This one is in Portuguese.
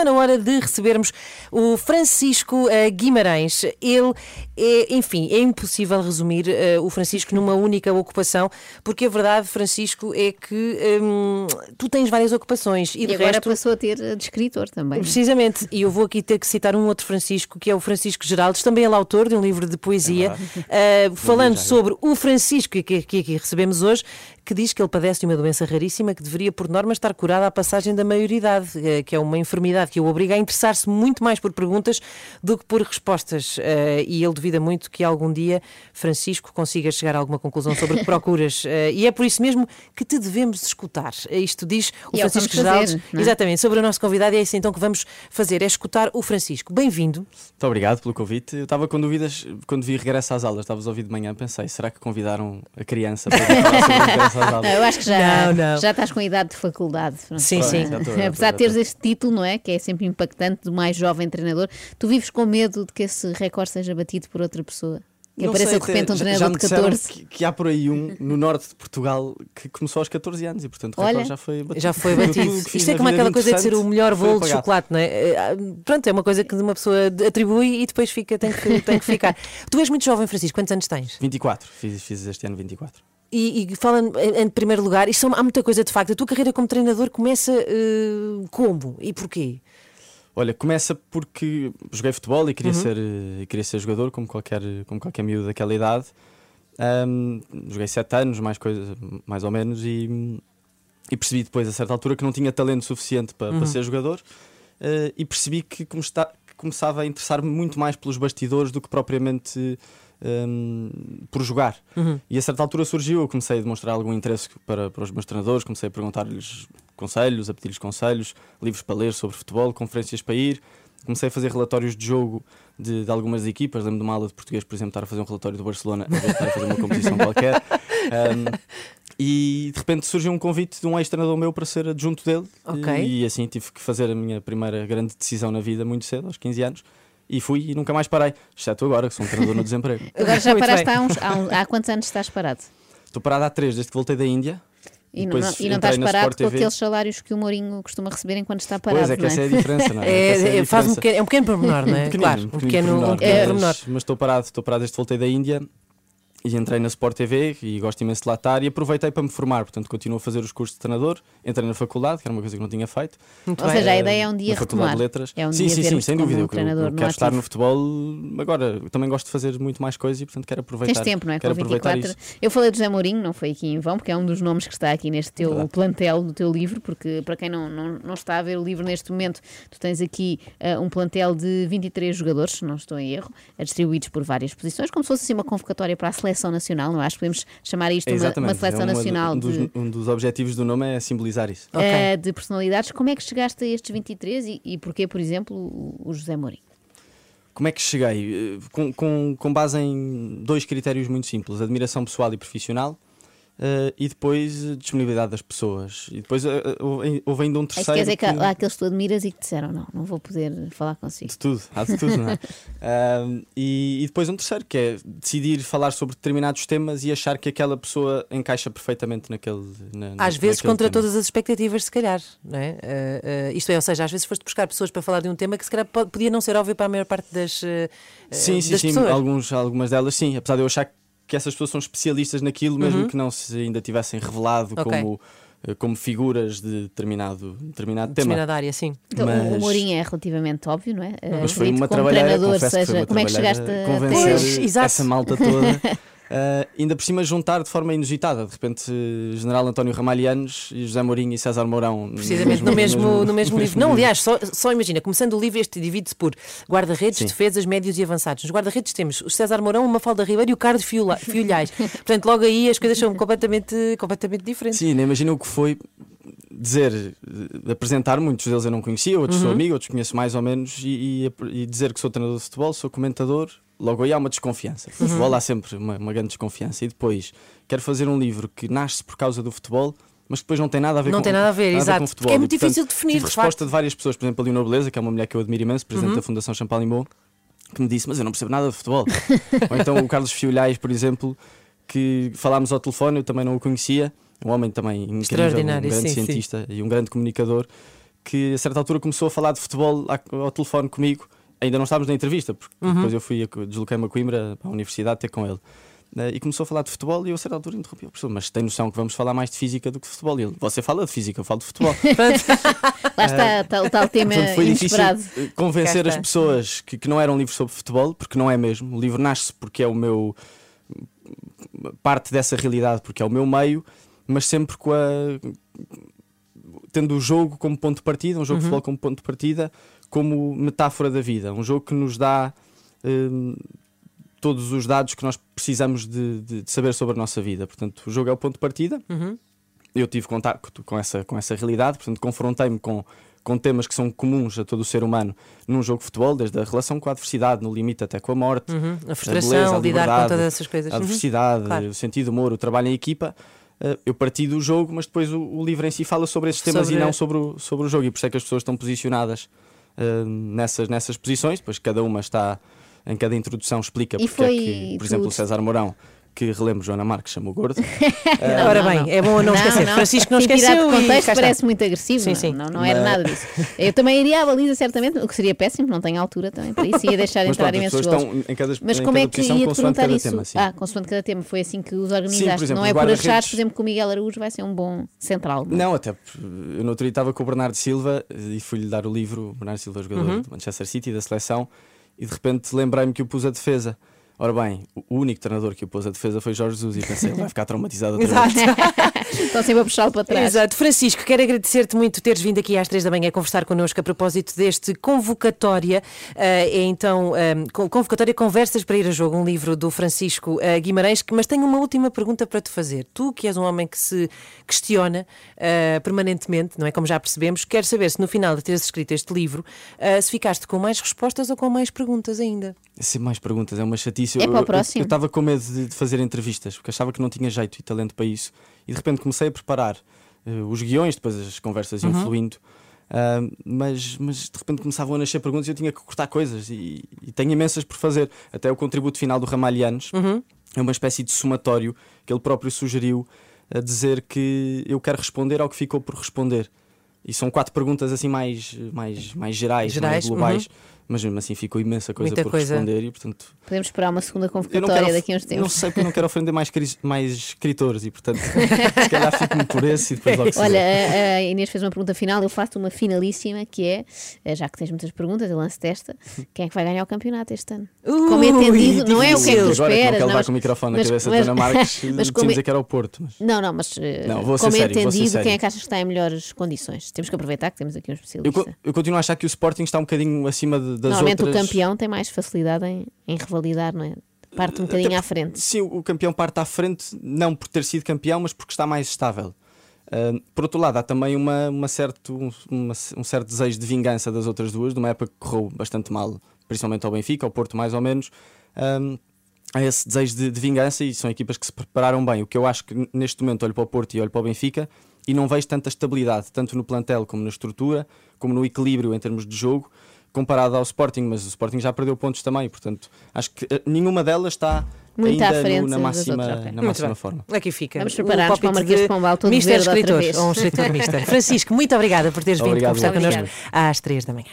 está na hora de recebermos o Francisco uh, Guimarães. Ele é, enfim, é impossível resumir uh, o Francisco numa única ocupação, porque a verdade, Francisco, é que um, tu tens várias ocupações e, e agora resto... passou a ter de escritor também. Precisamente, e eu vou aqui ter que citar um outro Francisco, que é o Francisco Geraldes, também ele é autor de um livro de poesia, é uh, falando sobre o Francisco que, que, que aqui recebemos hoje, que diz que ele padece de uma doença raríssima que deveria, por norma, estar curada à passagem da maioridade, eh, que é uma enfermidade que o obriga a interessar-se muito mais por perguntas do que por respostas. Eh, e ele duvida muito que algum dia Francisco consiga chegar a alguma conclusão sobre o que procuras. Eh, e é por isso mesmo que te devemos escutar. Isto diz o e é Francisco Geraldes. É? Exatamente, sobre o nosso convidado, e é isso então que vamos fazer, é escutar o Francisco. Bem-vindo. Muito obrigado pelo convite. Eu estava com dúvidas quando vi regresso às aulas, estavas a ouvir de manhã, pensei, será que convidaram a criança para falar sobre Não, eu acho que já, não, não. já estás com a idade de faculdade. Sim, sim. Apesar de teres este título, não é? Que é sempre impactante, do mais jovem treinador, tu vives com medo de que esse recorde seja batido por outra pessoa? Que não apareça sei, de repente um treinador de 14. Que, que, há por aí um no norte de Portugal que começou aos 14 anos e, portanto, o Olha, já foi batido. Já foi batido. Isto é como aquela coisa de ser o melhor bolo de chocolate, não é? Eh, ah, pronto, é uma coisa que uma pessoa atribui e depois fica, tem, que, tem que ficar. tu és muito jovem, Francisco, quantos anos tens? 24, fiz, fiz este ano 24. E, e falando em, em, primeiro lugar, isto há muita coisa de facto. A tua carreira como treinador começa uh, como e porquê? Olha, começa porque joguei futebol e queria, uhum. ser, uh, queria ser jogador, como qualquer, como qualquer miúdo daquela idade. Um, joguei sete anos, mais, coisa, mais ou menos, e, e, percebi depois, a certa altura, que não tinha talento suficiente para, uhum. para ser jogador. Uh, e percebi que, que começava a interessar-me muito mais pelos bastidores do que propriamente um, por jogar. Uhum. E a certa altura surgiu, eu comecei a demonstrar algum interesse para, para os meus treinadores, comecei a perguntar-lhes conselhos, a pedir-lhes conselhos, livros para ler sobre futebol, conferências para ir. Comecei a fazer relatórios de jogo de, de algumas equipas. Lembro de uma aula de português, por exemplo, estar a fazer um relatório do Barcelona, a estar a fazer uma competição qualquer. Um, e de repente surgiu um convite de um ex-treinador meu para ser adjunto dele. Okay. E, e assim tive que fazer a minha primeira grande decisão na vida muito cedo, aos 15 anos e fui e nunca mais parei, exceto agora, que sou um treinador no desemprego. Agora já paraste há, uns, há, uns, há quantos anos estás parado? Estou parado há três, desde que voltei da Índia. E não, e não estás parado com aqueles salários que o Mourinho costuma receber enquanto está parado. Pois é, que é? essa é a diferença, não é? é, é, é faz um pequeno, é um pequeno pormenor, não é? claro, um pequeno, pormenor. Um pequeno pormenor. Mas, mas estou parado, estou parado desde que voltei da Índia e entrei na Sport TV e gosto imenso de lá estar e aproveitei para me formar, portanto continuo a fazer os cursos de treinador, entrei na faculdade, que era uma coisa que não tinha feito. Muito Ou bem. seja, a ideia é um dia na retomar. De letras. É um sim, dia sim, sim, sem dúvida. Eu, eu, eu quero estar no futebol agora. também gosto de fazer muito mais coisas e portanto quero aproveitar. Tens tempo, não é? Quero Com 24. Eu falei do José Mourinho, não foi aqui em vão, porque é um dos nomes que está aqui neste teu plantel do teu livro, porque para quem não, não, não está a ver o livro neste momento, tu tens aqui uh, um plantel de 23 jogadores, se não estou em erro, distribuídos por várias posições, como se fosse assim uma convocatória para a seleção nacional, não é? acho que podemos chamar isto uma, uma, seleção é uma, nacional. Um dos, de, um dos objetivos do nome é simbolizar isso. Okay. Uh, de personalidades. Como é que chegaste a estes 23 e, e porquê, por exemplo, o José Mourinho? Como é que cheguei? Eh, com, com, com base em dois critérios muito simples: admiração pessoal e profissional Uh, e depois a disponibilidade das pessoas. E depois uh, houve ainda um terceiro. É quer dizer que, que há aqueles que tu admiras e que te disseram: não, não vou poder falar consigo. De tudo, há de tudo, não é? uh, e, e, depois um terceiro, que é decidir falar sobre determinados temas e achar que aquela pessoa encaixa perfeitamente naquele. Na, às vezes contra tema. todas as expectativas, se calhar, não é? isto é, ou seja, às vezes foste buscar pessoas para falar de um tema que se calhar podia não ser óbvio para a maior parte das. sim, sim, das sim. Pessoas. Alguns, algumas delas, sim. Apesar de eu achar que que essas pessoas são especialistas naquilo, mesmo uhum. que não se ainda tivessem revelado okay. como eh, como figuras de determinado, determinado tema. Determinada área, sim. Então, Mas... O Mourinho é relativamente óbvio, não é? Mas foi uma trabalhadora, seja, como é que chegaste a convencer pois, essa malta toda Uh, ainda por cima juntar de forma inusitada, de repente General António Ramalhianos e José Mourinho e César Mourão precisamente no mesmo, no mesmo, no mesmo livro. Não, aliás, só, só imagina, começando o livro, este divide-se por guarda-redes, defesas, médios e avançados. Nos guarda-redes temos o César Mourão, uma Falda Ribeiro e o Carlos Fiolhais. Portanto, logo aí as coisas são completamente, completamente diferentes. Sim, nem imagina o que foi dizer, apresentar muitos deles eu não conhecia, outros uhum. sou amigo, outros conheço mais ou menos, e, e, e dizer que sou treinador de futebol, sou comentador, logo aí há uma desconfiança. Uhum. Futebol há sempre uma, uma, grande desconfiança. E depois, quero fazer um livro que nasce por causa do futebol, mas depois não tem nada a ver não com tem nada a ver, nada exato. A ver futebol. é muito e, portanto, difícil definir. Tive de resposta de várias pessoas, por exemplo, a Leonor Beleza, que é uma mulher que eu admiro imenso, presidente uhum. da Fundação Champalimau, que me disse: Mas eu não percebo nada de futebol. Ou então o Carlos Fiolhais, por exemplo, que falámos ao telefone, eu também não o conhecia, um homem também incrível, um grande sim, cientista sim. e um grande comunicador que a certa altura começou a falar de futebol ao telefone comigo. Ainda não estávamos na entrevista, porque uhum. depois eu fui, desloquei-me a Coimbra para a universidade ter com ele. Uh, e começou a falar de futebol e eu a certa altura interrompi o professor, mas tem noção que vamos falar mais de física do que de futebol? E ele, você fala de física, eu falo de futebol. Lá está, tal, tal tema Portanto, foi inesperado. difícil convencer as pessoas que, que não era um livro sobre futebol, porque não é mesmo. O livro nasce porque é o meu parte dessa realidade, porque é o meu meio, mas sempre com a tendo o jogo como ponto de partida, um jogo uhum. de futebol como ponto de partida, como metáfora da vida, um jogo que nos dá hum, todos os dados que nós precisamos de, de, de, saber sobre a nossa vida. Portanto, o jogo é o ponto de partida. Uhum. Eu tive contato com essa, com essa realidade, portanto, confrontei-me com, com temas que são comuns a todo o ser humano num jogo de futebol, desde a relação com a adversidade, no limite até com a morte, uhum. a frustração, a, beleza, a lidar com todas essas coisas. A uhum. adversidade, uhum. claro. o sentido de humor, o trabalho em equipa. Uh, eu parti do jogo, mas depois o, o, livro em si fala sobre esses temas sobre... e não sobre o, sobre o jogo. E por isso é que as pessoas estão posicionadas uh, nessas, nessas posições, depois cada uma está em cada introdução explica e porque é que, por exemplo, o César Mourão que relembro Joana Marques chamou gordo. uh, Ora bem, não. é bom não esquecer. Não, Francisco não esqueceu. de contexto parece muito agressivo. Sim, sim. Não, não, era nada disso. Eu também iria à baliza, certamente, o que seria péssimo, não tenho altura também para isso, ia deixar de entrar imensos gols. Mas como é que ia te perguntar isso? Tema, ah, consoante cada tema, foi assim que os organizaste. Sim, exemplo, não é por achares, por exemplo, que o Miguel Araújo vai ser um bom central. Não, não até eu no outro dia estava com o Bernardo Silva e fui-lhe dar o livro, o Bernardo Silva, jogador uhum. do Manchester City, da seleção e de repente lembrei-me que o pus a defesa. Ora bem, o único treinador que o pôs a defesa foi Jorge Jesus e pensei, ele vai ficar traumatizado outra vez. Estão sempre a puxá-lo para trás. Exato. Francisco, quero agradecer-te muito teres vindo aqui às três da manhã conversar connosco a propósito deste convocatória. Uh, é então um, convocatória Conversas para ir a jogo, um livro do Francisco uh, Guimarães. Mas tenho uma última pergunta para te fazer. Tu, que és um homem que se questiona uh, permanentemente, não é? Como já percebemos, quero saber se no final de teres escrito este livro, se ficaste com mais respostas ou com mais perguntas ainda. Sempre mais perguntas, é uma chatice. É para o próximo. Eu estava com medo de, fazer entrevistas, porque achava que não tinha jeito e talento para isso. E de repente comecei a preparar uh, os guiões, depois as conversas iam uhum. fluindo. Uh, mas, mas de repente começavam a nascer perguntas e eu tinha que cortar coisas e, e tenho imensas por fazer. Até o contributo final do Ramalhianos uhum. é uma espécie de somatório que ele próprio sugeriu a dizer que eu quero responder ao que ficou por responder. E são quatro perguntas assim mais, mais, mais gerais, gerais mais globais. Uhum mas mesmo assim ficou imensa coisa Muita por coisa. responder e portanto podemos esperar uma segunda convocatória daqui a uns tempos não sei porque eu não quero ofender mais, mais escritores e portanto se calhar fico-me por esse e depois logo se olha a, a Inês fez uma pergunta final eu faço uma finalíssima que é eh, já que tens muitas perguntas eu lanço desta quem é que vai ganhar o campeonato este ano? Uh, como entendido não é o que é que tu agora, esperas não, com o microfone mas, na cabeça mas, da Ana Marques mas como, dizer que era o Porto mas... não não mas eh, não, como sério, entendido quem é que achas que está em melhores condições? Temos que aproveitar que temos aqui um especialista. Eu, eu continuo a achar que o Sporting está um bocadinho acima das Normalmente outras o campeão tem mais facilidade em, em revalidar, não é? Parte um bocadinho à frente. Sim, o campeão parte à frente, não por ter sido campeão, mas porque está mais estável. Uh, por outro lado, há também uma, uma certo, um, uma, um certo desejo de vingança das outras duas, de uma época que correu bastante mal, principalmente ao Benfica, ao Porto mais ou menos. Um, há esse desejo de, de, vingança e são equipas que se prepararam bem. O que eu acho que neste momento olho para o Porto e olho para o Benfica e não vejo tanta estabilidade, tanto no plantel como na estrutura, como no equilíbrio em termos de jogo comparado ao Sporting, mas o Sporting já perdeu pontos também, portanto, acho que eh, nenhuma delas está muito ainda à frente no, na máxima, na máxima forma. Aqui fica. Vamos preparar-nos para o Marquês de Pombal todo Mister escritor, ou um escritor Mister. Francisco, muito obrigada por teres vindo conversar connosco às três da manhã.